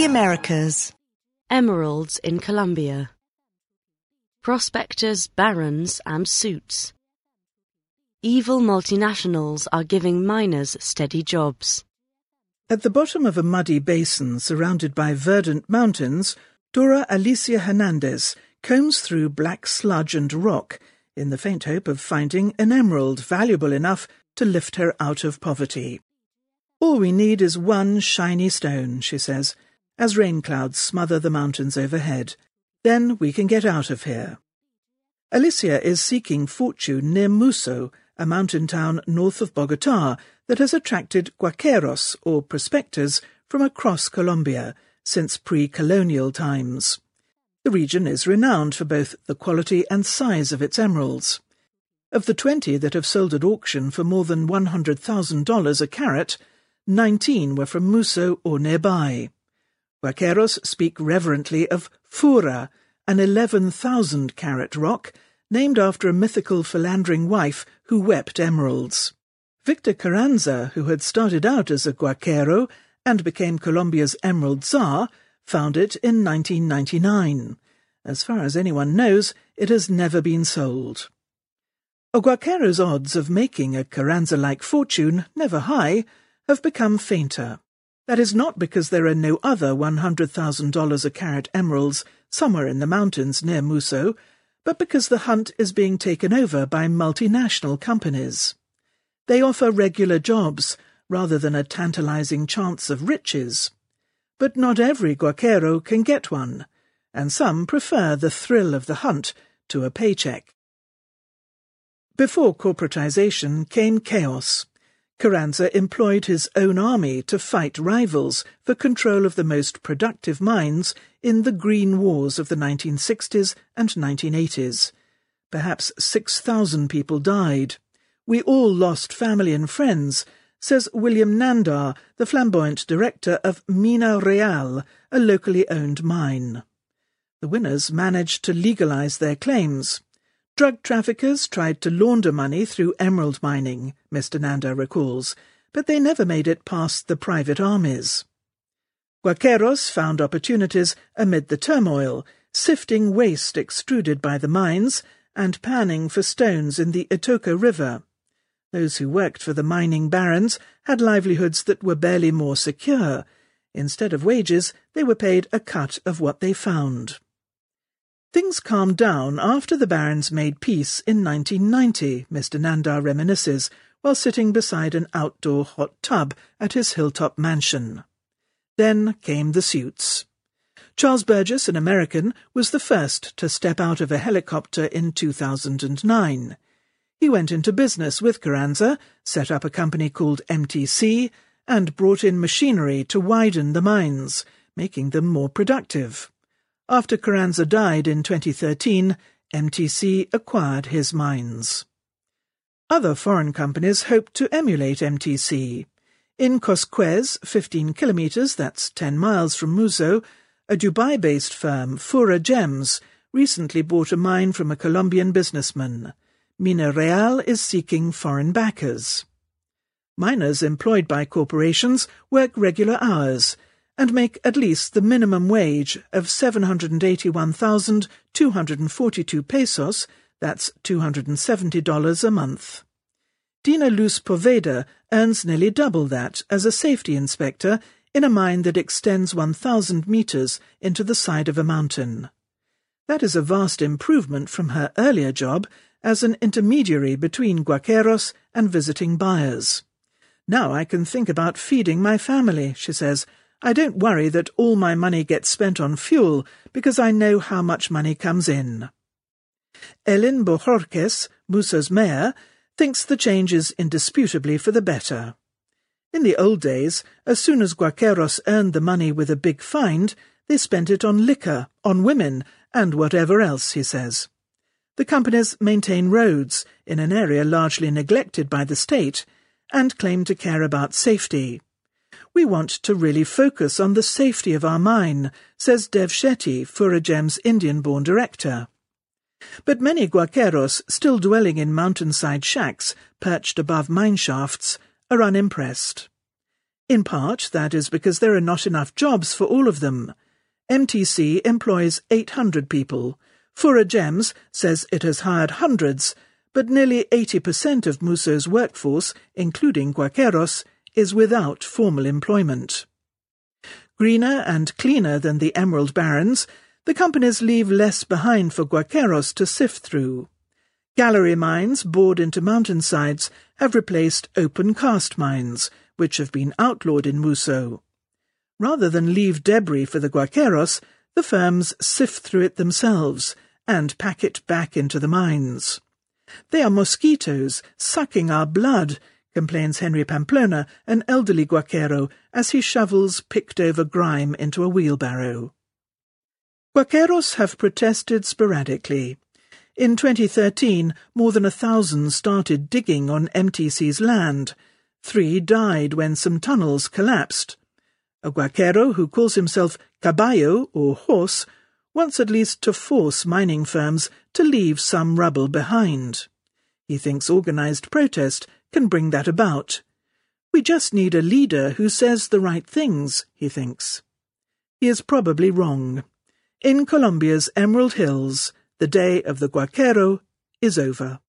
the Americas. Emeralds in Colombia. Prospectors, barons, and suits. Evil multinationals are giving miners steady jobs. At the bottom of a muddy basin surrounded by verdant mountains, Dora Alicia Hernandez combs through black sludge and rock in the faint hope of finding an emerald valuable enough to lift her out of poverty. All we need is one shiny stone, she says, as rain clouds smother the mountains overhead. Then we can get out of here. Alicia is seeking fortune near Muzo, a mountain town north of Bogota that has attracted guaqueros, or prospectors, from across Colombia since pre-colonial times. The region is renowned for both the quality and size of its emeralds. Of the 20 that have sold at auction for more than $100,000 a carat, 19 were from Muzo or nearby. Guaqueros speak reverently of Fura, an 11,000 carat rock, named after a mythical philandering wife who wept emeralds. Victor Carranza, who had started out as a guaquero and became Colombia's emerald czar, found it in 1999. As far as anyone knows, it has never been sold. A guaquero's odds of making a Carranza-like fortune, never high, have become fainter. That is not because there are no other $100,000 a carat emeralds somewhere in the mountains near Muzo, but because the hunt is being taken over by multinational companies. They offer regular jobs rather than a tantalizing chance of riches. But not every guaquero can get one, and some prefer the thrill of the hunt to a paycheck. Before corporatization came chaos. Carranza employed his own army to fight rivals for control of the most productive mines in the Green Wars of the 1960s and 1980s. Perhaps 6,000 people died. We all lost family and friends, says William Nandar, the flamboyant director of Mina Real, a locally owned mine. The winners managed to legalize their claims. Drug traffickers tried to launder money through emerald mining, Mr. Nandar recalls, but they never made it past the private armies. Guaqueros found opportunities amid the turmoil, sifting waste extruded by the mines and panning for stones in the Itoco River. Those who worked for the mining barons had livelihoods that were barely more secure. Instead of wages, they were paid a cut of what they found. Things calmed down after the barons made peace in 1990, Mr. Nandar reminisces, while sitting beside an outdoor hot tub at his hilltop mansion. Then came the suits. Charles Burgess, an American, was the first to step out of a helicopter in 2009. He went into business with Carranza, set up a company called MTC, and brought in machinery to widen the mines, making them more productive. After Carranza died in 2013, MTC acquired his mines. Other foreign companies hoped to emulate MTC. In Coscuez, 15 kilometres, that's 10 miles from Muzo, a Dubai-based firm, Fura Gems, recently bought a mine from a Colombian businessman. Mina Real is seeking foreign backers. Miners employed by corporations work regular hours, and make at least the minimum wage of 781,242 pesos, that's $270 a month. Dina Luz Poveda earns nearly double that as a safety inspector in a mine that extends 1,000 metres into the side of a mountain. That is a vast improvement from her earlier job as an intermediary between guaqueros and visiting buyers. Now I can think about feeding my family, she says, I don't worry that all my money gets spent on fuel because I know how much money comes in. Elin Bojorquez, Musa's mayor, thinks the change is indisputably for the better. In the old days, as soon as guaqueros earned the money with a big find, they spent it on liquor, on women, and whatever else, he says. The companies maintain roads in an area largely neglected by the state and claim to care about safety. We want to really focus on the safety of our mine, says Dev Shetty, Furagem's Indian-born director. But many guaqueros, still dwelling in mountainside shacks perched above mine shafts, are unimpressed. In part, that is because there are not enough jobs for all of them. MTC employs 800 people. Fura Gems says it has hired hundreds, but nearly 80% of Muzo's workforce, including Guaqueros, is without formal employment. Greener and cleaner than the Emerald Barons, the companies leave less behind for Guaqueros to sift through. Gallery mines bored into mountainsides have replaced open cast mines, which have been outlawed in Muzo. Rather than leave debris for the guaqueros, the firms sift through it themselves and pack it back into the mines. They are mosquitoes, sucking our blood, complains Henry Pamplona, an elderly guaquero, as he shovels picked over grime into a wheelbarrow. Guaqueros have protested sporadically. In 2013, more than a thousand started digging on MTC's land, Three died when some tunnels collapsed. A guaquero who calls himself caballo, or horse, wants at least to force mining firms to leave some rubble behind. He thinks organized protest can bring that about. We just need a leader who says the right things, he thinks. He is probably wrong. In Colombia's Emerald Hills, the day of the guaquero is over.